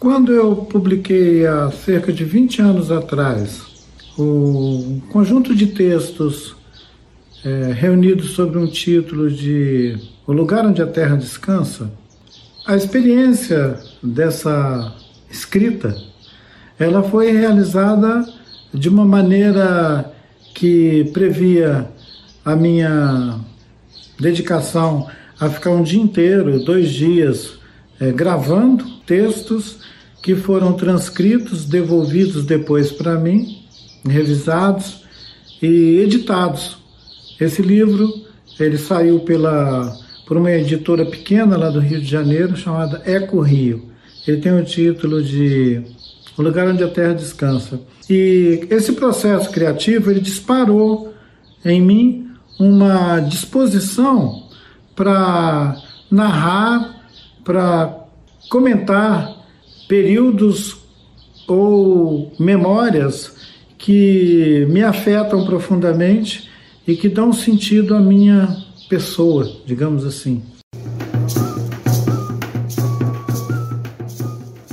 Quando eu publiquei há cerca de 20 anos atrás o conjunto de textos é, reunidos sobre um título de O Lugar Onde a Terra Descansa, a experiência dessa escrita ela foi realizada de uma maneira que previa a minha dedicação a ficar um dia inteiro, dois dias, é, gravando textos que foram transcritos, devolvidos depois para mim, revisados e editados. Esse livro ele saiu pela por uma editora pequena lá do Rio de Janeiro chamada Eco Rio. Ele tem o título de O Lugar Onde a Terra Descansa. E esse processo criativo ele disparou em mim uma disposição para narrar, para comentar períodos ou memórias que me afetam profundamente e que dão sentido à minha pessoa, digamos assim.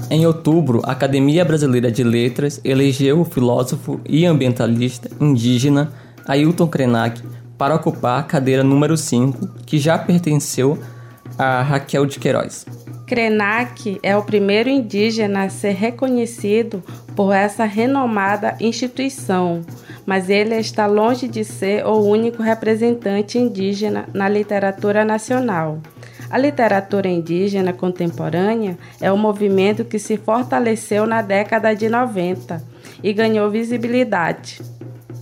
Em outubro, a Academia Brasileira de Letras elegeu o filósofo e ambientalista indígena Ailton Krenak para ocupar a cadeira número 5, que já pertenceu a Raquel de Queiroz. Krenak é o primeiro indígena a ser reconhecido por essa renomada instituição, mas ele está longe de ser o único representante indígena na literatura nacional. A literatura indígena contemporânea é um movimento que se fortaleceu na década de 90 e ganhou visibilidade.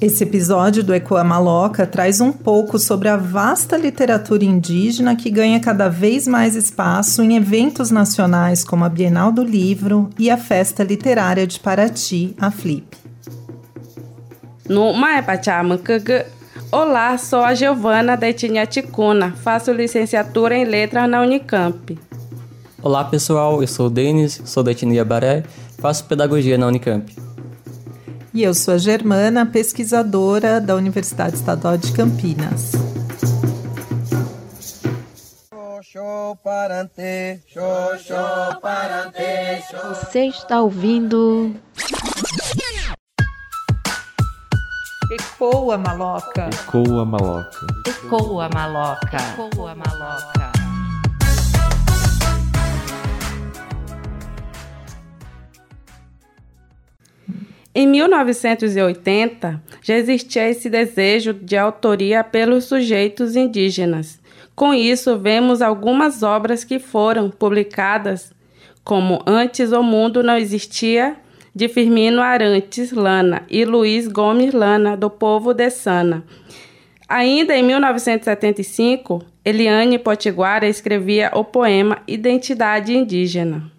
Esse episódio do Ecoa Maloca traz um pouco sobre a vasta literatura indígena que ganha cada vez mais espaço em eventos nacionais como a Bienal do Livro e a Festa Literária de Paraty, a Flip. No Olá, sou a Giovana da etnia Ticuna, faço licenciatura em Letras na Unicamp. Olá pessoal, eu sou o Denis, sou da etnia Baré, faço pedagogia na Unicamp. E eu sou a Germana, pesquisadora da Universidade Estadual de Campinas. Você está ouvindo. Ecoa maloca. Ecoa maloca. Ecoa maloca. Ecoa maloca. Em 1980, já existia esse desejo de autoria pelos sujeitos indígenas. Com isso, vemos algumas obras que foram publicadas, como Antes o Mundo Não Existia, de Firmino Arantes Lana e Luiz Gomes Lana, do povo de Sana. Ainda em 1975, Eliane Potiguara escrevia o poema Identidade Indígena.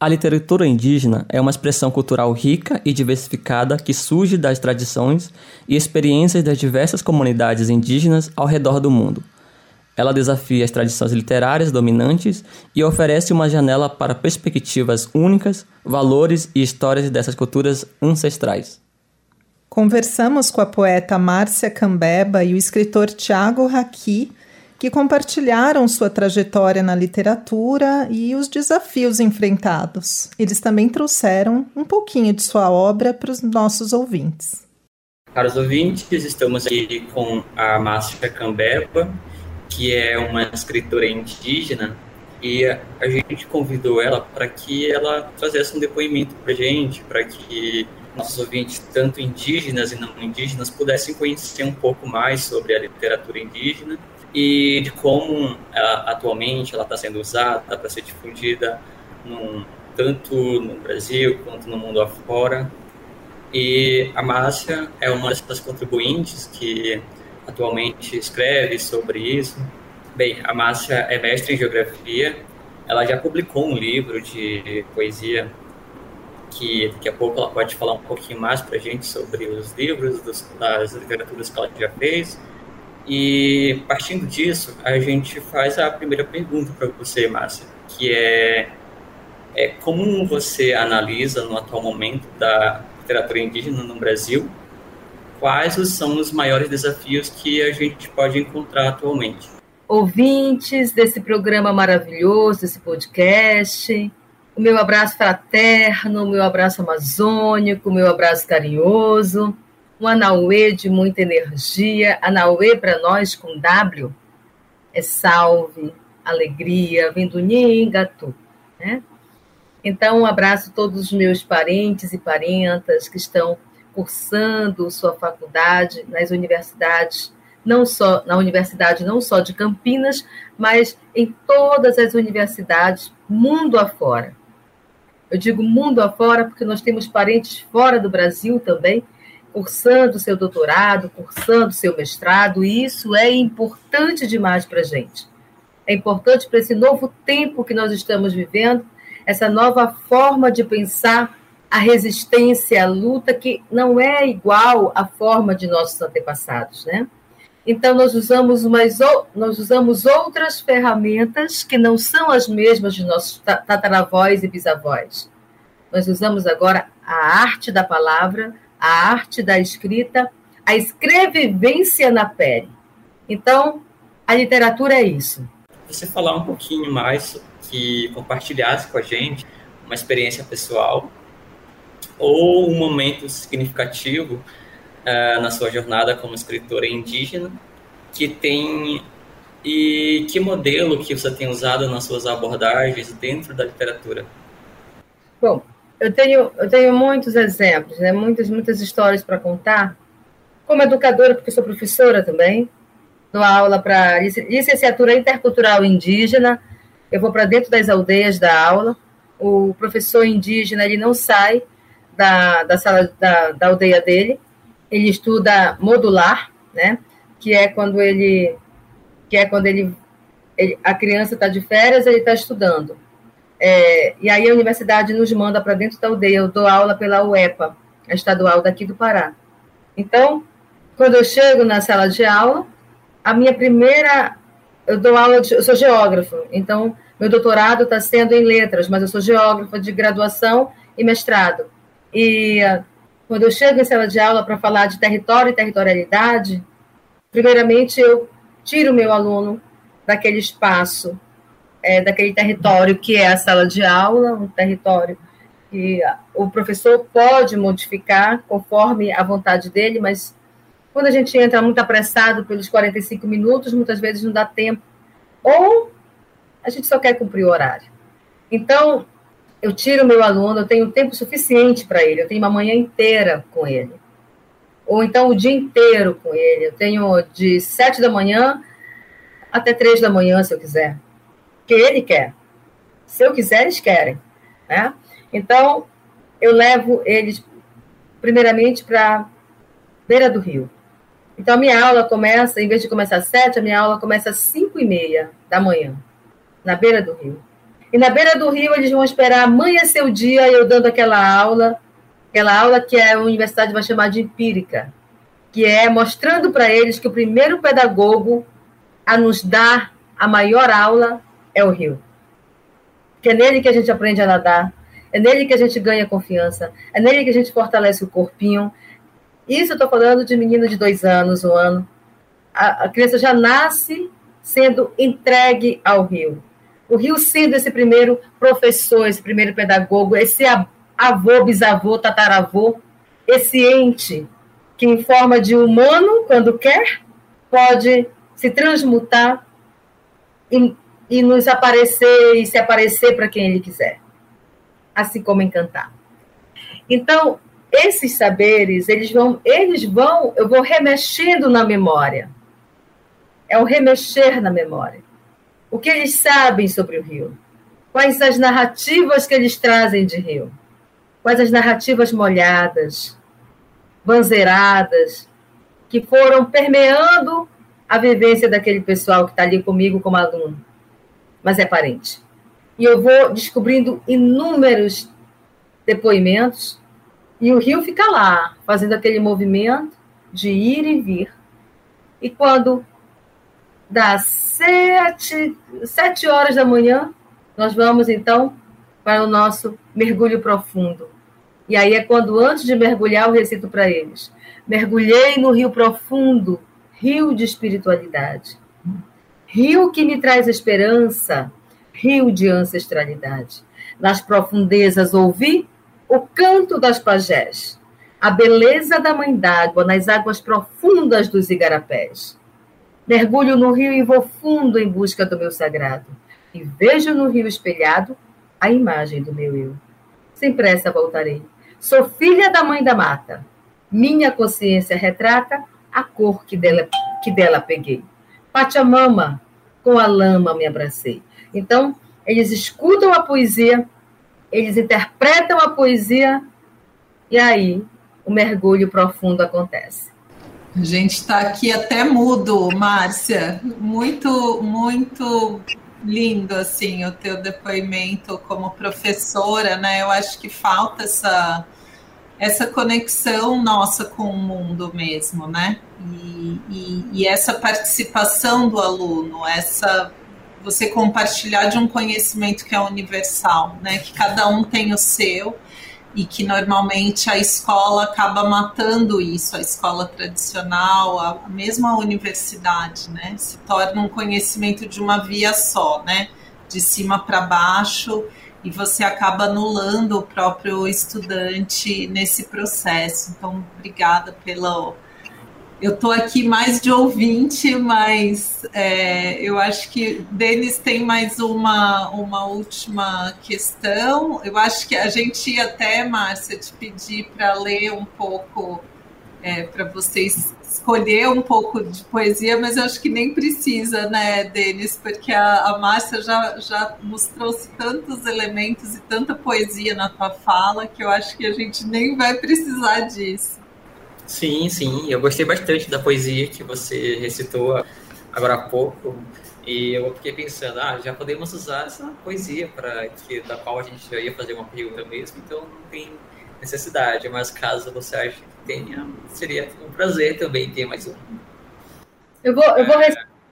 A literatura indígena é uma expressão cultural rica e diversificada que surge das tradições e experiências das diversas comunidades indígenas ao redor do mundo. Ela desafia as tradições literárias dominantes e oferece uma janela para perspectivas únicas, valores e histórias dessas culturas ancestrais. Conversamos com a poeta Márcia Cambeba e o escritor Tiago Raqui que compartilharam sua trajetória na literatura e os desafios enfrentados. Eles também trouxeram um pouquinho de sua obra para os nossos ouvintes. Caros ouvintes, estamos aqui com a Márcia Cambeba, que é uma escritora indígena, e a gente convidou ela para que ela trazesse um depoimento para gente, para que nossos ouvintes, tanto indígenas e não indígenas, pudessem conhecer um pouco mais sobre a literatura indígena e de como atualmente ela está sendo usada para ser difundida num, tanto no Brasil quanto no mundo afora. E a Márcia é uma das contribuintes que atualmente escreve sobre isso. Bem, a Márcia é mestre em geografia, ela já publicou um livro de poesia que daqui a pouco ela pode falar um pouquinho mais para a gente sobre os livros, dos, das literaturas que ela já fez e partindo disso, a gente faz a primeira pergunta para você, Márcia, que é, é como você analisa no atual momento da literatura indígena no Brasil? Quais são os maiores desafios que a gente pode encontrar atualmente? Ouvintes desse programa maravilhoso, desse podcast, o meu abraço fraterno, o meu abraço amazônico, o meu abraço carinhoso, um Anauê de muita energia. Anauê para nós com W é salve, alegria, vem do Nhingatu, né? Então, um abraço a todos os meus parentes e parentas que estão cursando sua faculdade nas universidades, não só na universidade não só de Campinas, mas em todas as universidades mundo afora. Eu digo mundo afora porque nós temos parentes fora do Brasil também, cursando seu doutorado, cursando seu mestrado, e isso é importante demais para a gente. É importante para esse novo tempo que nós estamos vivendo, essa nova forma de pensar a resistência, a luta, que não é igual à forma de nossos antepassados, né? Então, nós usamos, umas, nós usamos outras ferramentas que não são as mesmas de nossos tataravós e bisavós. Nós usamos agora a arte da palavra, a arte da escrita, a escrevivência na pele. Então, a literatura é isso. Você falar um pouquinho mais, que compartilhasse com a gente uma experiência pessoal ou um momento significativo uh, na sua jornada como escritora indígena que tem e que modelo que você tem usado nas suas abordagens dentro da literatura? Bom, eu tenho eu tenho muitos exemplos, né? Muitas muitas histórias para contar. Como educadora, porque sou professora também, dou aula para licenciatura intercultural indígena. Eu vou para dentro das aldeias da aula. O professor indígena ele não sai da, da sala da, da aldeia dele. Ele estuda modular, né? que é quando ele que é quando ele, ele a criança está de férias, ele está estudando. É, e aí a universidade nos manda para dentro da aldeia. Eu dou aula pela UEPA, a estadual daqui do Pará. Então, quando eu chego na sala de aula, a minha primeira eu dou aula de, eu sou geógrafo, então meu doutorado está sendo em letras, mas eu sou geógrafa de graduação e mestrado. E quando eu chego em sala de aula para falar de território e territorialidade, primeiramente eu tiro o meu aluno daquele espaço, é, daquele território que é a sala de aula, um território que o professor pode modificar conforme a vontade dele, mas quando a gente entra muito apressado pelos 45 minutos, muitas vezes não dá tempo, ou a gente só quer cumprir o horário. Então, eu tiro o meu aluno, eu tenho tempo suficiente para ele, eu tenho uma manhã inteira com ele ou então o dia inteiro com ele. Eu tenho de sete da manhã até três da manhã, se eu quiser. Que ele quer. Se eu quiser, eles querem. Né? Então, eu levo eles, primeiramente, para beira do rio. Então, a minha aula começa, em vez de começar às sete, a minha aula começa às cinco e meia da manhã, na beira do rio. E na beira do rio, eles vão esperar amanhecer o dia, eu dando aquela aula aquela aula que a universidade vai chamar de empírica, que é mostrando para eles que o primeiro pedagogo a nos dar a maior aula é o rio. Que é nele que a gente aprende a nadar, é nele que a gente ganha confiança, é nele que a gente fortalece o corpinho. Isso eu estou falando de menino de dois anos, um ano. A, a criança já nasce sendo entregue ao rio. O rio sendo esse primeiro professor, esse primeiro pedagogo, esse avô, bisavô, tataravô, esse ente que, em forma de humano, quando quer, pode se transmutar e, e nos aparecer e se aparecer para quem ele quiser, assim como encantar. Então, esses saberes, eles vão, eles vão, eu vou remexendo na memória. É um remexer na memória. O que eles sabem sobre o rio? Quais as narrativas que eles trazem de rio? quais as narrativas molhadas, banzeiradas, que foram permeando a vivência daquele pessoal que está ali comigo como aluno, mas é parente. E eu vou descobrindo inúmeros depoimentos, e o rio fica lá, fazendo aquele movimento de ir e vir. E quando dá sete, sete horas da manhã, nós vamos então para o nosso mergulho profundo. E aí é quando, antes de mergulhar, eu recito para eles: Mergulhei no rio profundo, rio de espiritualidade, rio que me traz esperança, rio de ancestralidade. nas profundezas ouvi o canto das pajés, a beleza da mãe d'água nas águas profundas dos igarapés. Mergulho no rio e vou fundo em busca do meu sagrado, e vejo no rio espelhado a imagem do meu eu. Sem pressa voltarei. Sou filha da mãe da mata. Minha consciência retrata a cor que dela, que dela peguei. Pachamama, com a lama me abracei. Então, eles escutam a poesia, eles interpretam a poesia, e aí o mergulho profundo acontece. A gente está aqui até mudo, Márcia. Muito, muito lindo assim o teu depoimento como professora, né? Eu acho que falta essa essa conexão nossa com o mundo mesmo, né? E, e, essa participação do aluno, essa você compartilhar de um conhecimento que é universal, né? Que cada um tem o seu e que normalmente a escola acaba matando isso, a escola tradicional, a, mesmo a universidade, né? Se torna um conhecimento de uma via só, né? De cima para baixo e você acaba anulando o próprio estudante nesse processo. Então, obrigada pelo eu estou aqui mais de ouvinte, mas é, eu acho que Denis tem mais uma, uma última questão. Eu acho que a gente ia até, Márcia, te pedir para ler um pouco, é, para vocês escolher um pouco de poesia, mas eu acho que nem precisa, né, Denis, porque a, a Márcia já, já nos trouxe tantos elementos e tanta poesia na tua fala que eu acho que a gente nem vai precisar disso. Sim, sim. Eu gostei bastante da poesia que você recitou agora há pouco. E eu fiquei pensando, ah, já podemos usar essa poesia para que da qual a gente já ia fazer uma pergunta mesmo, então não tem necessidade. Mas caso você ache que tenha, seria um prazer também ter mais um. Eu vou, eu vou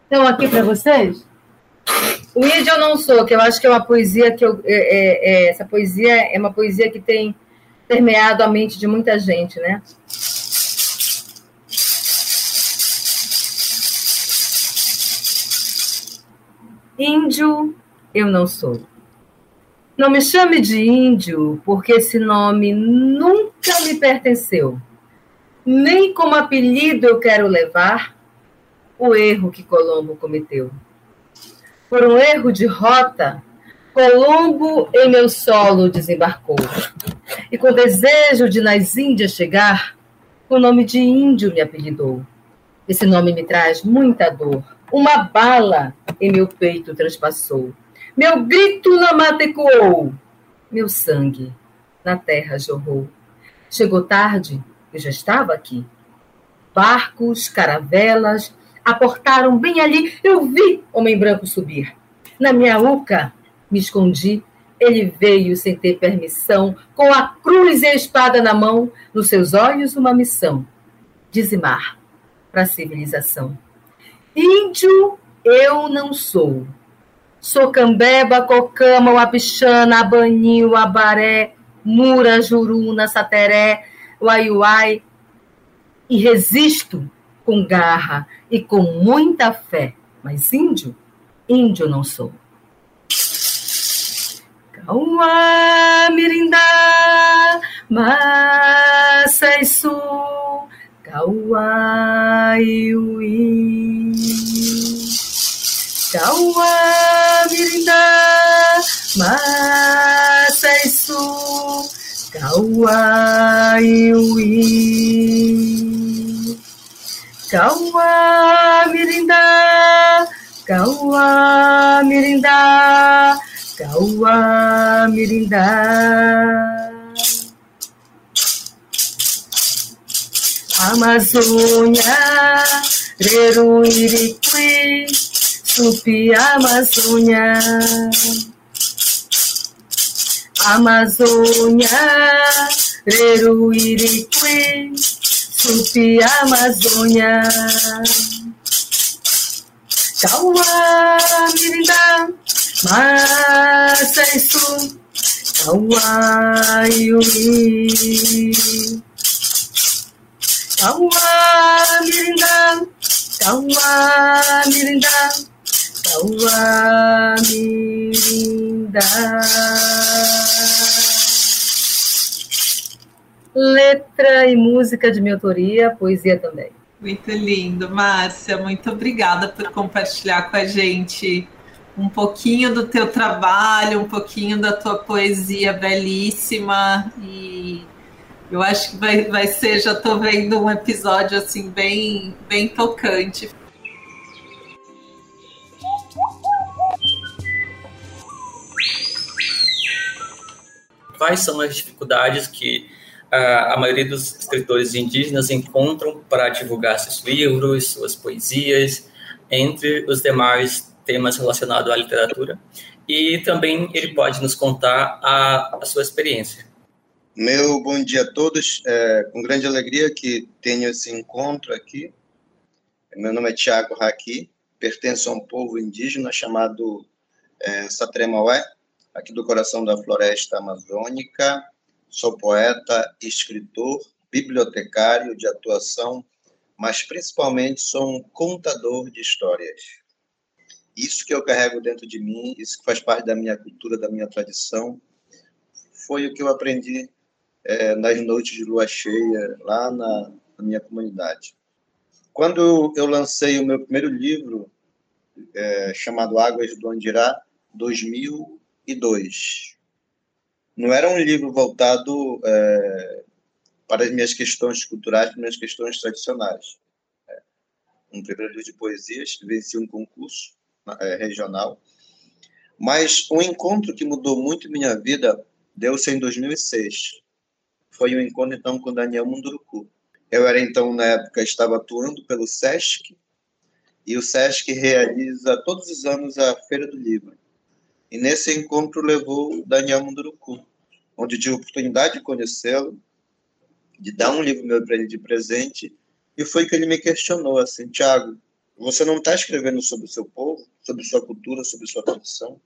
então aqui para vocês. O Índio eu não sou, que eu acho que é uma poesia que eu, é, é, é, essa poesia é uma poesia que tem permeado a mente de muita gente, né? Índio eu não sou. Não me chame de índio, porque esse nome nunca me pertenceu. Nem como apelido eu quero levar o erro que Colombo cometeu. Por um erro de rota, Colombo em meu solo desembarcou. E com desejo de nas Índias chegar, o nome de índio me apelidou. Esse nome me traz muita dor uma bala em meu peito transpassou. Meu grito na mata ecoou. Meu sangue na terra jorrou. Chegou tarde, eu já estava aqui. Barcos, caravelas, aportaram bem ali. Eu vi homem branco subir. Na minha uca, me escondi. Ele veio sem ter permissão, com a cruz e a espada na mão, nos seus olhos uma missão: dizimar para a civilização. Índio eu não sou. Sou cambeba, cocama, uabixana, abaninho, abaré, mura, juruna, sateré, uaiuai. E resisto com garra e com muita fé. Mas índio, índio não sou. Cauá, mirindá, sul, cauá, iuí. Kawa Mirinda Masaisu Kawa Iwi Kawa Mirinda. Kawa Mirinda. Kawa Mirinda. Amazônia Reruiriqui Tupi Amazônia, Amazônia, Reruiriqui, Tupi Amazônia, Cauá, Mirinda, Maceiçu, Cauá, Iuí, Cauá, Mirinda, Cauá, Mirinda, Uá, mirinda. Letra e música de minha autoria, poesia também. Muito lindo, Márcia. Muito obrigada por compartilhar com a gente um pouquinho do teu trabalho, um pouquinho da tua poesia belíssima e eu acho que vai, vai ser, já estou vendo um episódio assim bem, bem tocante. Quais são as dificuldades que a, a maioria dos escritores indígenas encontram para divulgar seus livros, suas poesias, entre os demais temas relacionados à literatura? E também ele pode nos contar a, a sua experiência. Meu bom dia a todos. É, com grande alegria que tenho esse encontro aqui. Meu nome é Tiago Raqui, pertenço a um povo indígena chamado é, Satremaué, aqui do coração da floresta amazônica. Sou poeta, escritor, bibliotecário de atuação, mas principalmente sou um contador de histórias. Isso que eu carrego dentro de mim, isso que faz parte da minha cultura, da minha tradição, foi o que eu aprendi é, nas noites de lua cheia, lá na, na, minha comunidade. Quando eu lancei o meu primeiro livro, é, chamado Águas do Andirá, 2002, não era um livro voltado é, para as minhas questões culturais, para as minhas questões tradicionais. É, um primeiro livro de poesias, venci um concurso é, regional, mas um encontro que mudou muito minha vida deu-se em 2006 foi um encontro então com Daniel Munduruku. Eu era então na época estava atuando pelo SESC e o SESC realiza todos os anos a Feira do Livro. E nesse encontro levou Daniel Munduruku, onde tive a oportunidade de conhecê-lo, de dar um livro meu para ele de presente, e foi que ele me questionou assim, Tiago, você não está escrevendo sobre o seu povo, sobre sua cultura, sobre sua tradição?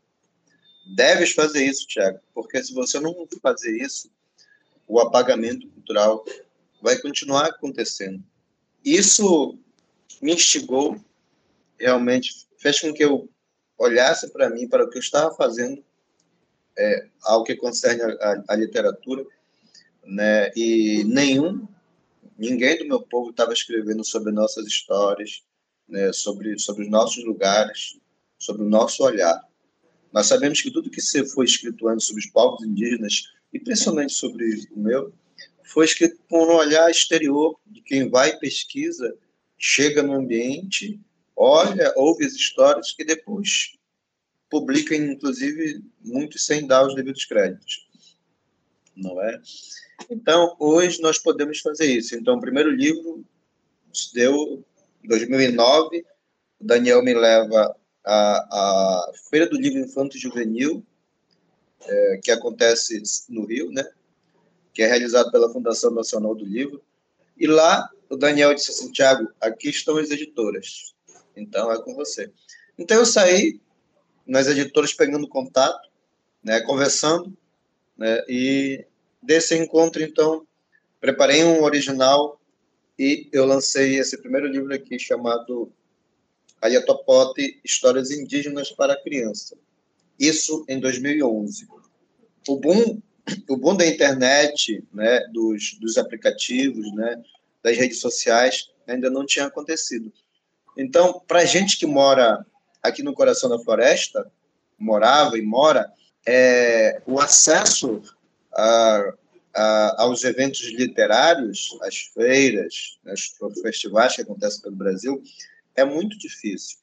Deves fazer isso, Tiago, porque se você não fazer isso, o apagamento cultural vai continuar acontecendo. Isso me instigou, realmente fez com que eu olhasse para mim, para o que eu estava fazendo, é, ao que concerne a, a, literatura, né? E nenhum, ninguém do meu povo estava escrevendo sobre nossas histórias, né? Sobre sobre os nossos lugares, sobre o nosso olhar. Nós sabemos que tudo que foi escrito antes sobre os povos indígenas e principalmente sobre o meu, foi escrito com um olhar exterior de quem vai pesquisa, chega no ambiente, olha, ouve as histórias e depois publica, inclusive, muitos sem dar os devidos créditos. Não é? Então, hoje nós podemos fazer isso. Então, o primeiro livro se deu em 2009, o Daniel me leva à, à Feira do Livro Infanto Juvenil, é, que acontece no Rio, né? que é realizado pela Fundação Nacional do Livro. E lá o Daniel disse assim, Tiago, aqui estão as editoras, então é com você. Então eu saí nas editoras pegando contato, né, conversando, né, e desse encontro, então, preparei um original e eu lancei esse primeiro livro aqui chamado Ayatopote, Histórias Indígenas para Criança. Isso em 2011. O boom, o boom da internet, né, dos, dos aplicativos, né, das redes sociais, ainda não tinha acontecido. Então, para gente que mora aqui no coração da floresta, morava e mora, é, o acesso a, a, aos eventos literários, às feiras, aos festivais que acontecem pelo Brasil, é muito difícil.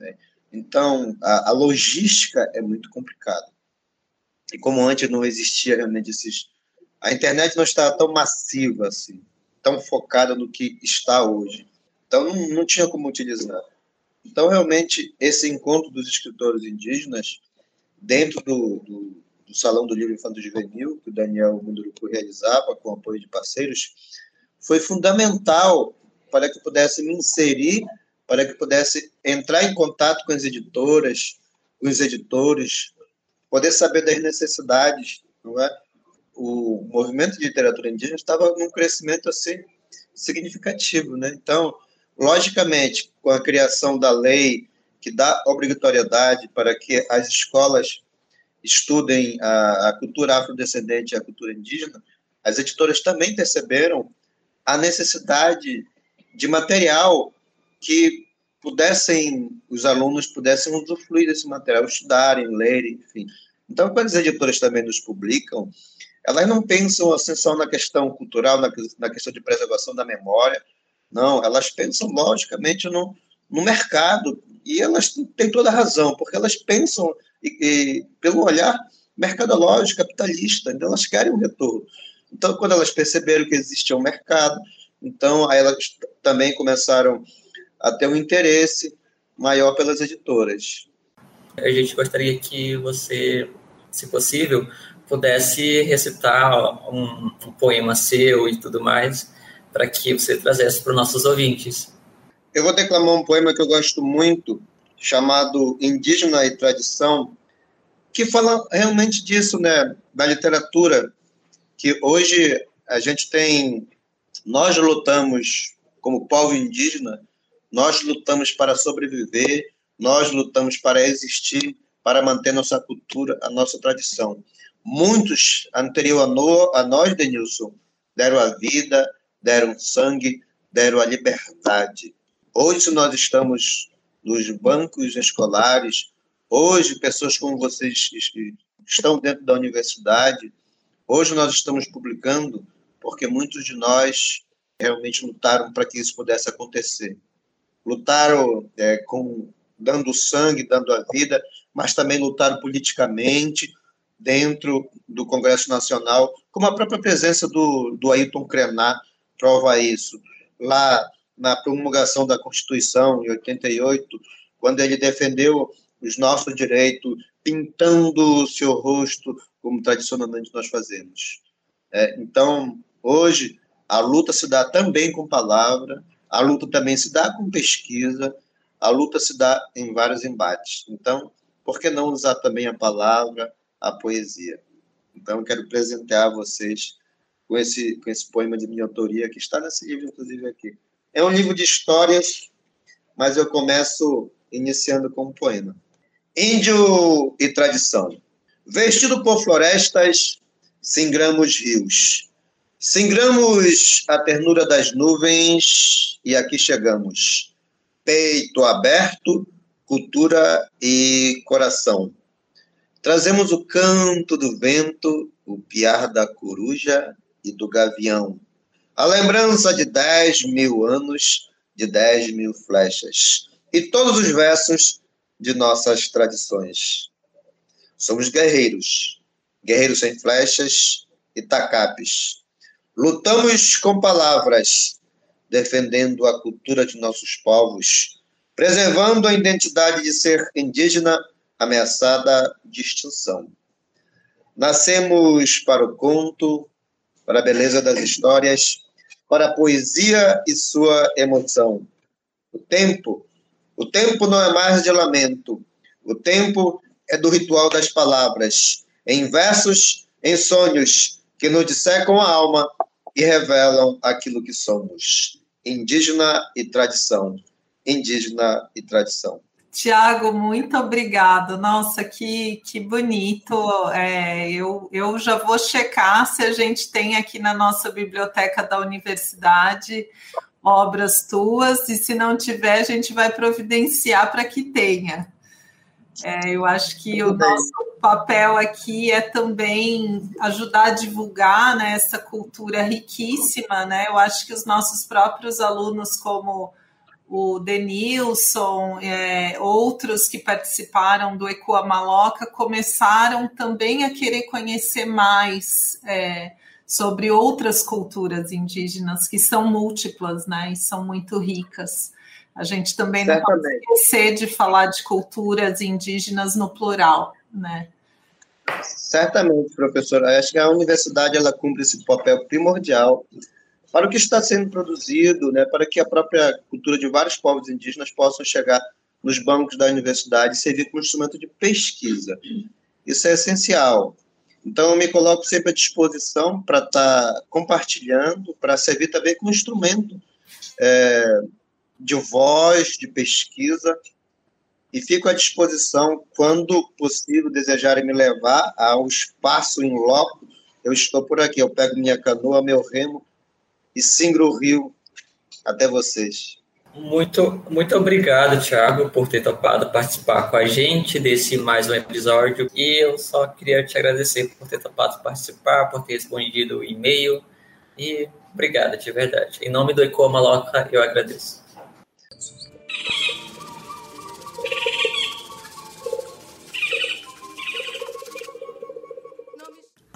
Né? Então, a, a, logística é muito complicada. E como antes não existia realmente esses. A internet não estava tão massiva assim, tão focada no que está hoje. Então, não, não tinha como utilizar. Então, realmente, esse encontro dos escritores indígenas, dentro do, do, do Salão do Livro Infanto Juvenil, que o Daniel Munduruku realizava, com apoio de parceiros, foi fundamental para que pudesse me inserir para que pudesse entrar em contato com as editoras, os editores, poder saber das necessidades, não é? O movimento de literatura indígena estava num crescimento assim significativo, né? Então, logicamente, com a criação da lei que dá obrigatoriedade para que as escolas estudem a, a cultura afrodescendente e a cultura indígena, as editoras também perceberam a necessidade de material que pudessem, os alunos pudessem usufruir desse material, estudarem, lerem, enfim. Então, quando as editoras também nos publicam, elas não pensam assim só na questão cultural, na, na questão de preservação da memória, não, elas pensam logicamente no, no mercado, e elas têm toda a razão, porque elas pensam e, e, pelo olhar mercadológico, capitalista, então elas querem um retorno. Então, quando elas perceberam que existia um mercado, então aí elas também começaram a ter um interesse maior pelas editoras. A gente gostaria que você, se possível, pudesse recitar um, um poema seu e tudo mais, para que você trazesse para os nossos ouvintes. Eu vou declamar um poema que eu gosto muito, chamado Indígena e Tradição, que fala realmente disso, né, da literatura, que hoje a gente tem, nós lutamos como povo indígena, nós lutamos para sobreviver, nós lutamos para existir, para manter nossa cultura, a nossa tradição. Muitos anterior a, a nós, Denilson, deram a vida, deram sangue, deram a liberdade. Hoje nós estamos nos bancos escolares, hoje pessoas como vocês estão dentro da universidade, hoje nós estamos publicando porque muitos de nós realmente lutaram para que isso pudesse acontecer. Lutaram é, com dando sangue, dando a vida, mas também lutaram politicamente dentro do Congresso Nacional, como a própria presença do, do Ayrton Krenar prova isso. Lá na promulgação da Constituição, em 88, quando ele defendeu os nossos direitos, pintando o seu rosto, como tradicionalmente nós fazemos. É, então, hoje, a luta se dá também com palavra, a luta também se dá com pesquisa, a luta se dá em vários embates. Então, por que não usar também a palavra, a poesia? Então, quero presentear vocês com esse, com esse poema de minha autoria, que está nesse livro, inclusive, aqui. É um livro de histórias, mas eu começo iniciando com um poema. Índio e tradição. Vestido por florestas, singramos rios. Singramos a ternura das nuvens e aqui chegamos. Peito aberto, cultura e coração. Trazemos o canto do vento, o piar da coruja e do gavião a lembrança de 10 mil anos, de 10 mil flechas, e todos os versos de nossas tradições. Somos guerreiros, guerreiros sem flechas e tacapes. Lutamos com palavras, defendendo a cultura de nossos povos, preservando a identidade de ser indígena ameaçada de extinção. Nascemos para o conto, para a beleza das histórias, para a poesia e sua emoção. O tempo, o tempo não é mais de lamento. O tempo é do ritual das palavras, em versos, em sonhos que nos dissecam a alma e revelam aquilo que somos. Indígena e tradição. Indígena e tradição. Tiago, muito obrigado. Nossa, que, que bonito. É, eu, eu já vou checar se a gente tem aqui na nossa biblioteca da universidade obras tuas, e se não tiver, a gente vai providenciar para que tenha. É, eu acho que o nosso papel aqui é também ajudar a divulgar né, essa cultura riquíssima. Né? Eu acho que os nossos próprios alunos, como o Denilson, é, outros que participaram do Ecoa Maloca, começaram também a querer conhecer mais é, sobre outras culturas indígenas, que são múltiplas né, e são muito ricas. A gente também não pode esquecer de falar de culturas indígenas no plural, né? Certamente, professora. Acho que a universidade ela cumpre esse papel primordial para o que está sendo produzido, né, para que a própria cultura de vários povos indígenas possam chegar nos bancos da universidade e servir como instrumento de pesquisa. Isso é essencial. Então, eu me coloco sempre à disposição para estar tá compartilhando, para servir também como instrumento é, de voz, de pesquisa, e fico à disposição quando possível desejarem me levar ao espaço em loco. Eu estou por aqui, eu pego minha canoa, meu remo e singro rio até vocês. Muito, muito obrigado, Thiago, por ter topado participar com a gente desse mais um episódio. E eu só queria te agradecer por ter topado participar, por ter respondido o e-mail. E obrigado, de verdade. Em nome do Ecoa Maloca, eu agradeço.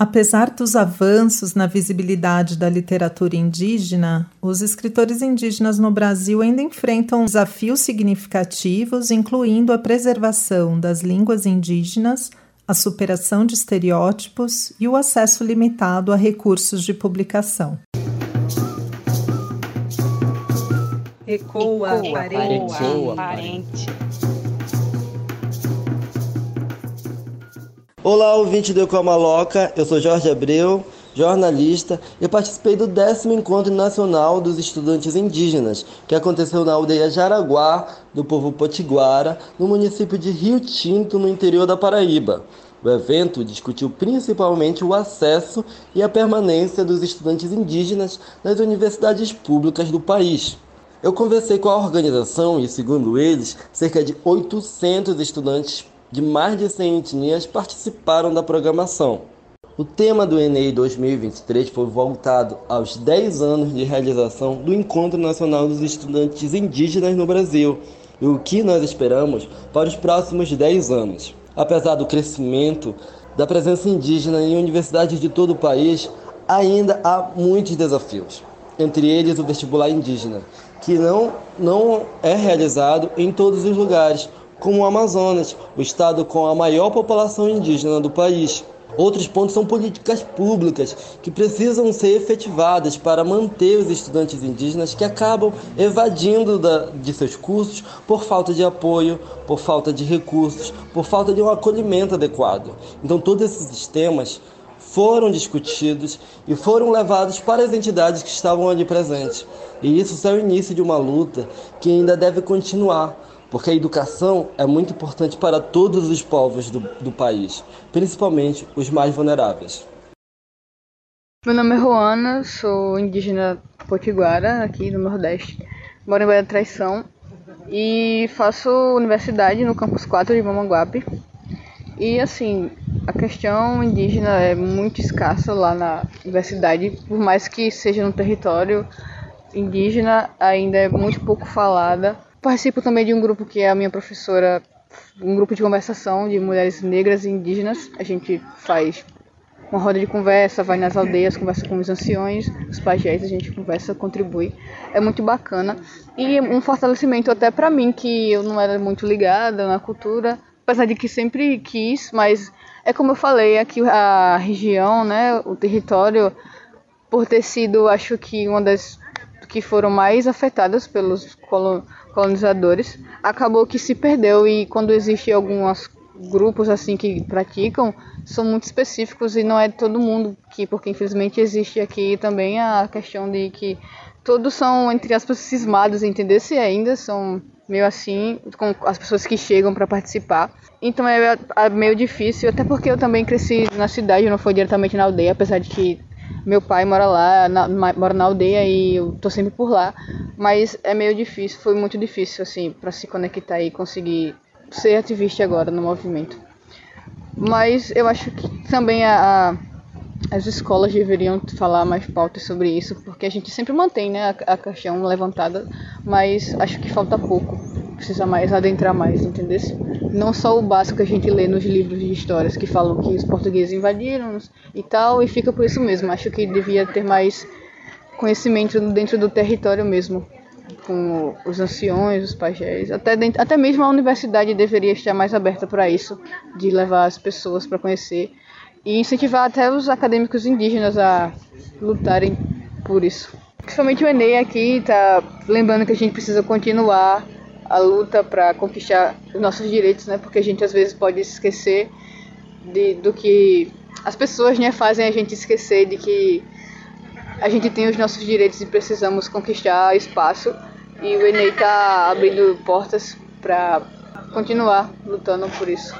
Apesar dos avanços na visibilidade da literatura indígena, os escritores indígenas no Brasil ainda enfrentam desafios significativos, incluindo a preservação das línguas indígenas, a superação de estereótipos e o acesso limitado a recursos de publicação. Ecoa, Ecoa parente. Ecoa, parente. Olá, ouvinte do Ecomaloca, eu sou Jorge Abreu, jornalista, e participei do décimo Encontro Nacional dos Estudantes Indígenas, que aconteceu na aldeia Jaraguá, do povo potiguara, no município de Rio Tinto, no interior da Paraíba. O evento discutiu principalmente o acesso e a permanência dos estudantes indígenas nas universidades públicas do país. Eu conversei com a organização e, segundo eles, cerca de 800 estudantes de mais de 100 etnias participaram da programação. O tema do Enem 2023 foi voltado aos 10 anos de realização do Encontro Nacional dos Estudantes Indígenas no Brasil e o que nós esperamos para os próximos 10 anos. Apesar do crescimento da presença indígena em universidades de todo o país, ainda há muitos desafios, entre eles o vestibular indígena, que não, não é realizado em todos os lugares, como o Amazonas, o estado com a maior população indígena do país. Outros pontos são políticas públicas que precisam ser efetivadas para manter os estudantes indígenas que acabam evadindo da, de seus cursos por falta de apoio, por falta de recursos, por falta de um acolhimento adequado. Então, todos esses temas foram discutidos e foram levados para as entidades que estavam ali presentes. E isso é o início de uma luta que ainda deve continuar porque a educação é muito importante para todos os povos do, do país, principalmente os mais vulneráveis. Meu nome é Roana, sou indígena potiguara aqui no Nordeste, moro em Bahia Traição e faço universidade no campus 4 de Mamanguape. E assim, a questão indígena é muito escassa lá na universidade, por mais que seja no território indígena, ainda é muito pouco falada Participo também de um grupo que é a minha professora, um grupo de conversação de mulheres negras e indígenas. A gente faz uma roda de conversa, vai nas aldeias, conversa com os anciões, os pajés, a gente conversa, contribui. É muito bacana. E um fortalecimento até para mim, que eu não era muito ligada na cultura, apesar de que sempre quis, mas é como eu falei, aqui a região, né, o território, por ter sido, acho que uma das que foram mais afetadas pelos colonizadores, acabou que se perdeu e quando existe alguns grupos assim que praticam, são muito específicos e não é todo mundo que, porque infelizmente existe aqui também a questão de que todos são, entre aspas, cismados, entender se ainda são meio assim, com as pessoas que chegam para participar. Então é, é, meio difícil, até porque eu também cresci na cidade, não foi diretamente na aldeia, apesar de que meu pai mora lá, na, mora na aldeia e eu tô sempre por lá. Mas é meio difícil, foi muito difícil, assim, para se conectar e conseguir ser ativista agora no movimento. Mas eu acho que também a, a, as escolas deveriam falar mais pautas sobre isso, porque a gente sempre mantém né, a, a questão levantada, mas acho que falta pouco precisa mais adentrar mais, entendeu? Não só o básico que a gente lê nos livros de histórias que falam que os portugueses invadiram e tal, e fica por isso mesmo. Acho que devia ter mais conhecimento dentro do território mesmo, com os anciões, os pajés, até, dentro, até mesmo a universidade deveria estar mais aberta para isso, de levar as pessoas para conhecer e incentivar até os acadêmicos indígenas a lutarem por isso. Principalmente o Enem aqui tá lembrando que a gente precisa continuar a luta para conquistar os nossos direitos, né? Porque a gente às vezes pode esquecer de, do que as pessoas né, fazem a gente esquecer de que a gente tem os nossos direitos e precisamos conquistar espaço. E o Enem está abrindo portas para continuar lutando por isso.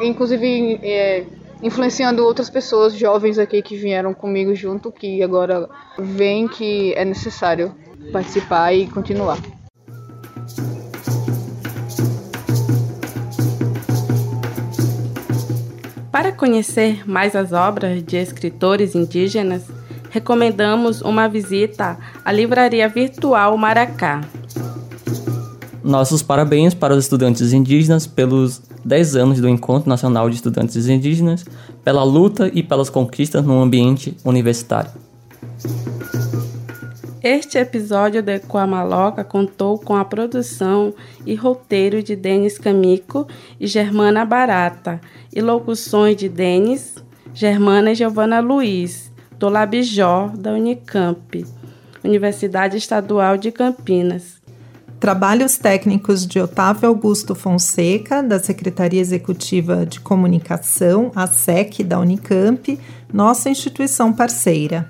Inclusive, é, influenciando outras pessoas jovens aqui que vieram comigo junto, que agora veem que é necessário participar e continuar. Para conhecer mais as obras de escritores indígenas, recomendamos uma visita à Livraria Virtual Maracá. Nossos parabéns para os estudantes indígenas pelos 10 anos do Encontro Nacional de Estudantes Indígenas, pela luta e pelas conquistas no ambiente universitário. Este episódio de Coamaloca contou com a produção e roteiro de Denis Camico e Germana Barata, e locuções de Denis, Germana e Giovana Luiz, do Labijó, da Unicamp, Universidade Estadual de Campinas. Trabalhos técnicos de Otávio Augusto Fonseca, da Secretaria Executiva de Comunicação, a SEC, da Unicamp, nossa instituição parceira.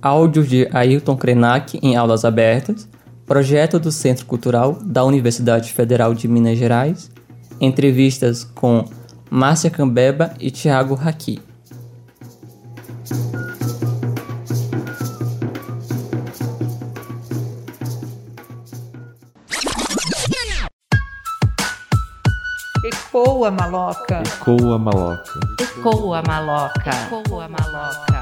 Áudios de Ailton Krenak em aulas abertas, projeto do Centro Cultural da Universidade Federal de Minas Gerais, entrevistas com Márcia Cambeba e Tiago Haki. Ecoa maloca. Ecoa maloca. Ecoa maloca. Ecoa maloca.